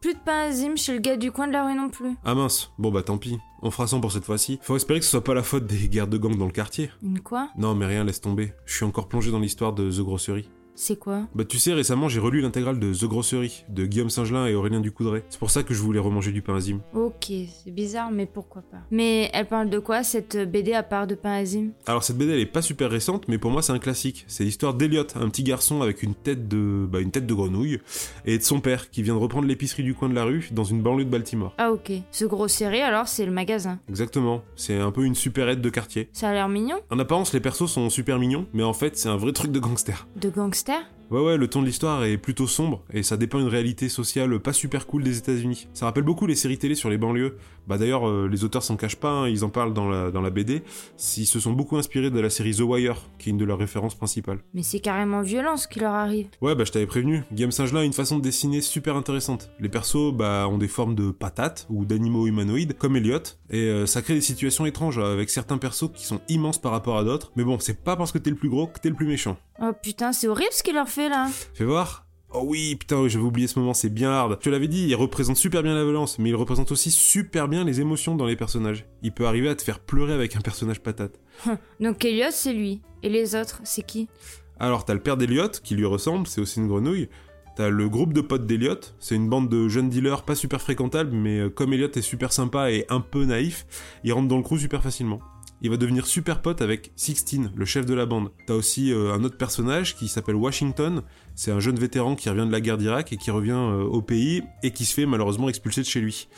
Plus de pain azim chez le gars du coin de la rue non plus. Ah mince, bon bah tant pis. On fera sans pour cette fois-ci. Faut espérer que ce soit pas la faute des guerres de gang dans le quartier. Une quoi? Non mais rien, laisse tomber. Je suis encore plongé dans l'histoire de The Grosserie. C'est quoi Bah tu sais, récemment j'ai relu l'intégrale de The Grosserie, de Guillaume Singelin et Aurélien Ducoudray. C'est pour ça que je voulais remanger du pain azim. Ok, c'est bizarre, mais pourquoi pas. Mais elle parle de quoi cette BD à part de pain azim Alors cette BD elle est pas super récente, mais pour moi c'est un classique. C'est l'histoire d'Eliot, un petit garçon avec une tête de, bah, une tête de grenouille, et de son père qui vient de reprendre l'épicerie du coin de la rue dans une banlieue de Baltimore. Ah ok. Ce gros série alors c'est le magasin. Exactement. C'est un peu une super aide de quartier. Ça a l'air mignon En apparence les persos sont super mignons, mais en fait c'est un vrai truc de gangster. De gangster Ouais ouais, le ton de l'histoire est plutôt sombre et ça dépeint une réalité sociale pas super cool des États-Unis. Ça rappelle beaucoup les séries télé sur les banlieues. Bah d'ailleurs, euh, les auteurs s'en cachent pas, hein, ils en parlent dans la, dans la BD. Ils se sont beaucoup inspirés de la série The Wire, qui est une de leurs références principales. Mais c'est carrément violent ce qui leur arrive. Ouais, bah je t'avais prévenu. Guillaume Singelin a une façon de dessiner super intéressante. Les persos, bah, ont des formes de patates ou d'animaux humanoïdes, comme Elliot, et euh, ça crée des situations étranges avec certains persos qui sont immenses par rapport à d'autres. Mais bon, c'est pas parce que t'es le plus gros que t'es le plus méchant. Oh putain, c'est horrible ce qu'il leur fait là. Fais voir. Oh oui, putain, j'avais oublié ce moment, c'est bien hard. Je te l'avais dit, il représente super bien la violence, mais il représente aussi super bien les émotions dans les personnages. Il peut arriver à te faire pleurer avec un personnage patate. Donc Elliot c'est lui. Et les autres, c'est qui? Alors t'as le père d'Eliot, qui lui ressemble, c'est aussi une grenouille. T'as le groupe de potes d'Eliot, c'est une bande de jeunes dealers pas super fréquentables, mais euh, comme Elliot est super sympa et un peu naïf, il rentre dans le crew super facilement. Il va devenir super pote avec Sixteen, le chef de la bande. T'as aussi euh, un autre personnage qui s'appelle Washington, c'est un jeune vétéran qui revient de la guerre d'Irak et qui revient euh, au pays et qui se fait malheureusement expulser de chez lui.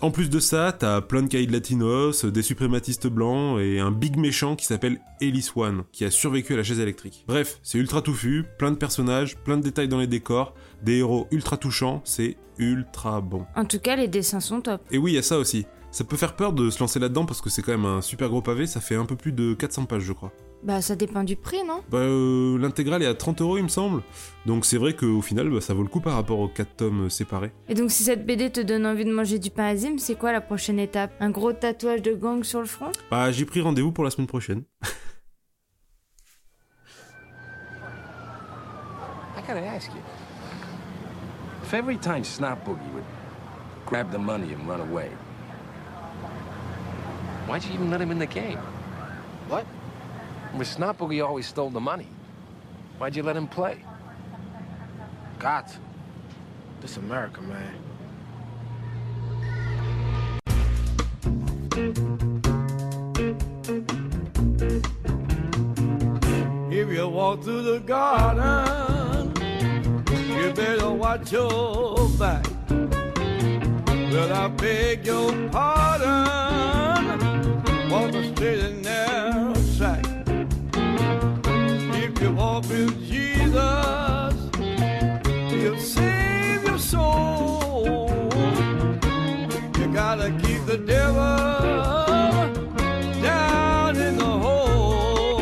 En plus de ça, t'as plein de caïds latinos, des suprématistes blancs et un big méchant qui s'appelle Ellis One, qui a survécu à la chaise électrique. Bref, c'est ultra touffu, plein de personnages, plein de détails dans les décors, des héros ultra touchants, c'est ultra bon. En tout cas, les dessins sont top. Et oui, il y a ça aussi. Ça peut faire peur de se lancer là-dedans parce que c'est quand même un super gros pavé, ça fait un peu plus de 400 pages je crois. Bah ça dépend du prix, non? Bah euh, l'intégrale est à 30 euros il me semble, donc c'est vrai qu'au final bah, ça vaut le coup par rapport aux 4 tomes séparés. Et donc si cette BD te donne envie de manger du pain azim, c'est quoi la prochaine étape? Un gros tatouage de gang sur le front? Bah j'ai pris rendez-vous pour la semaine prochaine. I gotta ask you. If every time Snot Boogie would grab the money and run away, why'd you even let him in the game? What? With Snot Boogie always stole the money. Why'd you let him play? Got to. This America, man. If you walk through the garden, you better watch your back. Well, I beg your pardon, he'll save your soul. You gotta keep the devil down in the hole.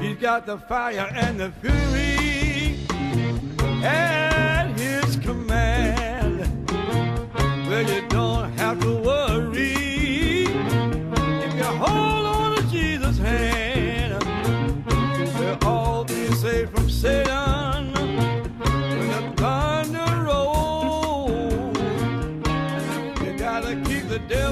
He's got the fire and the fury the devil